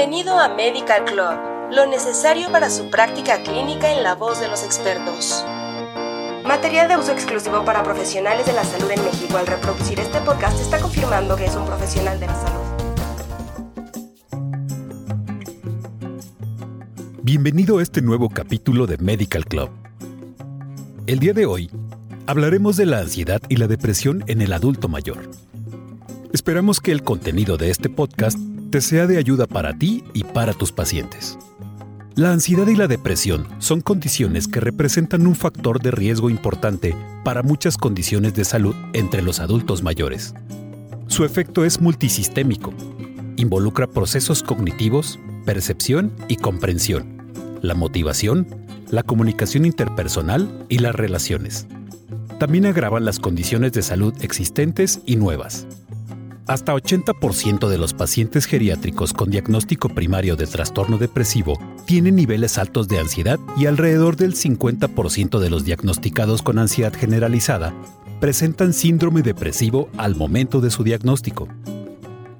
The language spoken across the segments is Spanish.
Bienvenido a Medical Club, lo necesario para su práctica clínica en la voz de los expertos. Material de uso exclusivo para profesionales de la salud en México. Al reproducir este podcast está confirmando que es un profesional de la salud. Bienvenido a este nuevo capítulo de Medical Club. El día de hoy hablaremos de la ansiedad y la depresión en el adulto mayor. Esperamos que el contenido de este podcast te sea de ayuda para ti y para tus pacientes. La ansiedad y la depresión son condiciones que representan un factor de riesgo importante para muchas condiciones de salud entre los adultos mayores. Su efecto es multisistémico. Involucra procesos cognitivos, percepción y comprensión, la motivación, la comunicación interpersonal y las relaciones. También agravan las condiciones de salud existentes y nuevas. Hasta 80% de los pacientes geriátricos con diagnóstico primario de trastorno depresivo tienen niveles altos de ansiedad y alrededor del 50% de los diagnosticados con ansiedad generalizada presentan síndrome depresivo al momento de su diagnóstico.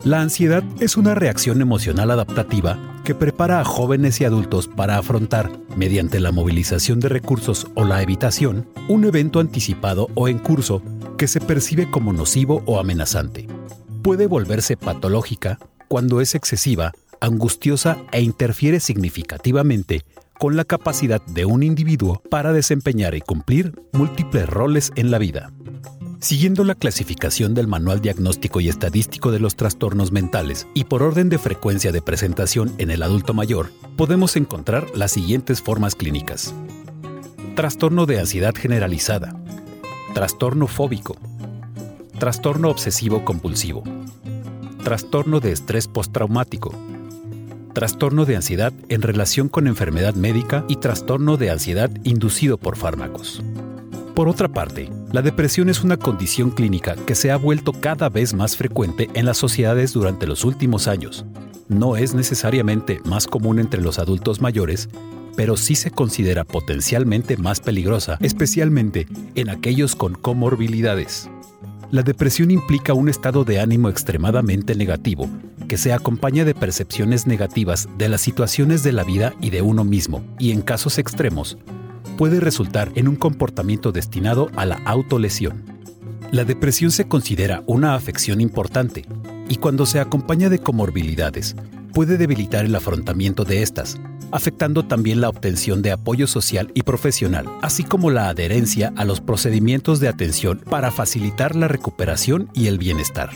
La ansiedad es una reacción emocional adaptativa que prepara a jóvenes y adultos para afrontar, mediante la movilización de recursos o la evitación, un evento anticipado o en curso que se percibe como nocivo o amenazante puede volverse patológica cuando es excesiva, angustiosa e interfiere significativamente con la capacidad de un individuo para desempeñar y cumplir múltiples roles en la vida. Siguiendo la clasificación del Manual Diagnóstico y Estadístico de los Trastornos Mentales y por orden de frecuencia de presentación en el adulto mayor, podemos encontrar las siguientes formas clínicas. Trastorno de ansiedad generalizada. Trastorno fóbico trastorno obsesivo compulsivo, trastorno de estrés postraumático, trastorno de ansiedad en relación con enfermedad médica y trastorno de ansiedad inducido por fármacos. Por otra parte, la depresión es una condición clínica que se ha vuelto cada vez más frecuente en las sociedades durante los últimos años. No es necesariamente más común entre los adultos mayores, pero sí se considera potencialmente más peligrosa, especialmente en aquellos con comorbilidades. La depresión implica un estado de ánimo extremadamente negativo, que se acompaña de percepciones negativas de las situaciones de la vida y de uno mismo, y en casos extremos, puede resultar en un comportamiento destinado a la autolesión. La depresión se considera una afección importante, y cuando se acompaña de comorbilidades, puede debilitar el afrontamiento de estas, afectando también la obtención de apoyo social y profesional, así como la adherencia a los procedimientos de atención para facilitar la recuperación y el bienestar.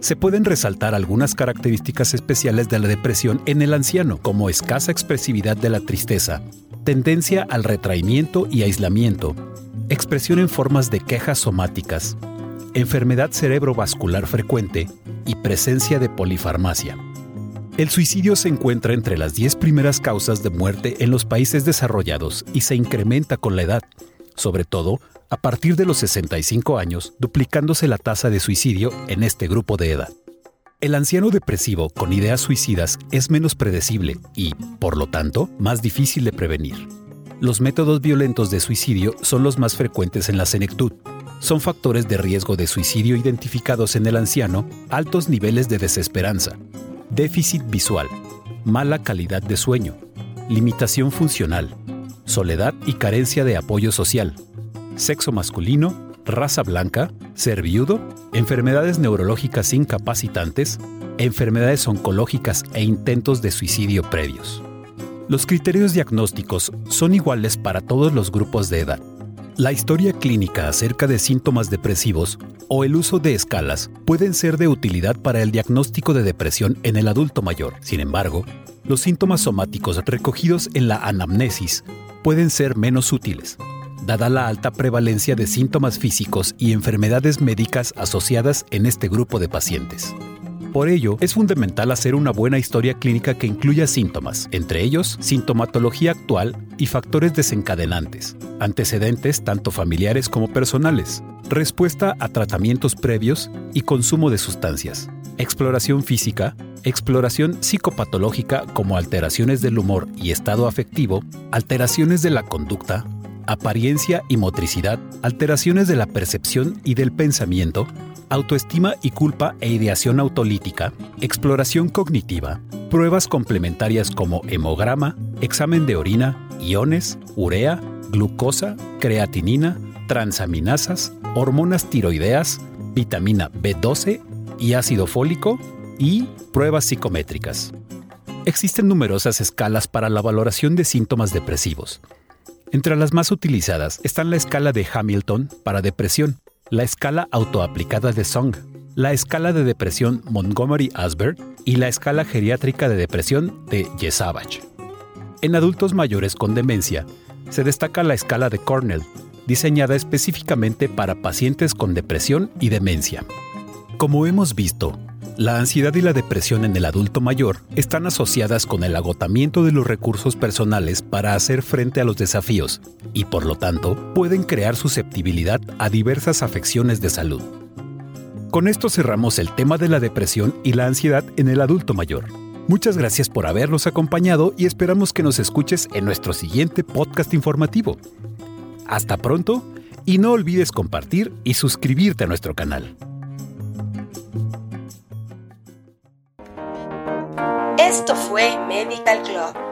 Se pueden resaltar algunas características especiales de la depresión en el anciano, como escasa expresividad de la tristeza, tendencia al retraimiento y aislamiento, expresión en formas de quejas somáticas, enfermedad cerebrovascular frecuente y presencia de polifarmacia. El suicidio se encuentra entre las 10 primeras causas de muerte en los países desarrollados y se incrementa con la edad, sobre todo a partir de los 65 años, duplicándose la tasa de suicidio en este grupo de edad. El anciano depresivo con ideas suicidas es menos predecible y, por lo tanto, más difícil de prevenir. Los métodos violentos de suicidio son los más frecuentes en la senectud. Son factores de riesgo de suicidio identificados en el anciano altos niveles de desesperanza, déficit visual, mala calidad de sueño, limitación funcional, soledad y carencia de apoyo social, sexo masculino, raza blanca, ser viudo, enfermedades neurológicas incapacitantes, enfermedades oncológicas e intentos de suicidio previos. Los criterios diagnósticos son iguales para todos los grupos de edad. La historia clínica acerca de síntomas depresivos o el uso de escalas pueden ser de utilidad para el diagnóstico de depresión en el adulto mayor. Sin embargo, los síntomas somáticos recogidos en la anamnesis pueden ser menos útiles, dada la alta prevalencia de síntomas físicos y enfermedades médicas asociadas en este grupo de pacientes. Por ello, es fundamental hacer una buena historia clínica que incluya síntomas, entre ellos sintomatología actual y factores desencadenantes, antecedentes tanto familiares como personales, respuesta a tratamientos previos y consumo de sustancias, exploración física, exploración psicopatológica como alteraciones del humor y estado afectivo, alteraciones de la conducta, apariencia y motricidad, alteraciones de la percepción y del pensamiento, autoestima y culpa e ideación autolítica, exploración cognitiva, pruebas complementarias como hemograma, examen de orina, iones, urea, glucosa, creatinina, transaminasas, hormonas tiroideas, vitamina B12 y ácido fólico y pruebas psicométricas. Existen numerosas escalas para la valoración de síntomas depresivos. Entre las más utilizadas están la escala de Hamilton para depresión, la escala autoaplicada de Song, la escala de depresión Montgomery-Asberg y la escala geriátrica de depresión de Yesavage. En adultos mayores con demencia, se destaca la escala de Cornell, diseñada específicamente para pacientes con depresión y demencia. Como hemos visto, la ansiedad y la depresión en el adulto mayor están asociadas con el agotamiento de los recursos personales para hacer frente a los desafíos y por lo tanto pueden crear susceptibilidad a diversas afecciones de salud. Con esto cerramos el tema de la depresión y la ansiedad en el adulto mayor. Muchas gracias por habernos acompañado y esperamos que nos escuches en nuestro siguiente podcast informativo. Hasta pronto y no olvides compartir y suscribirte a nuestro canal. Esto fue Medical Club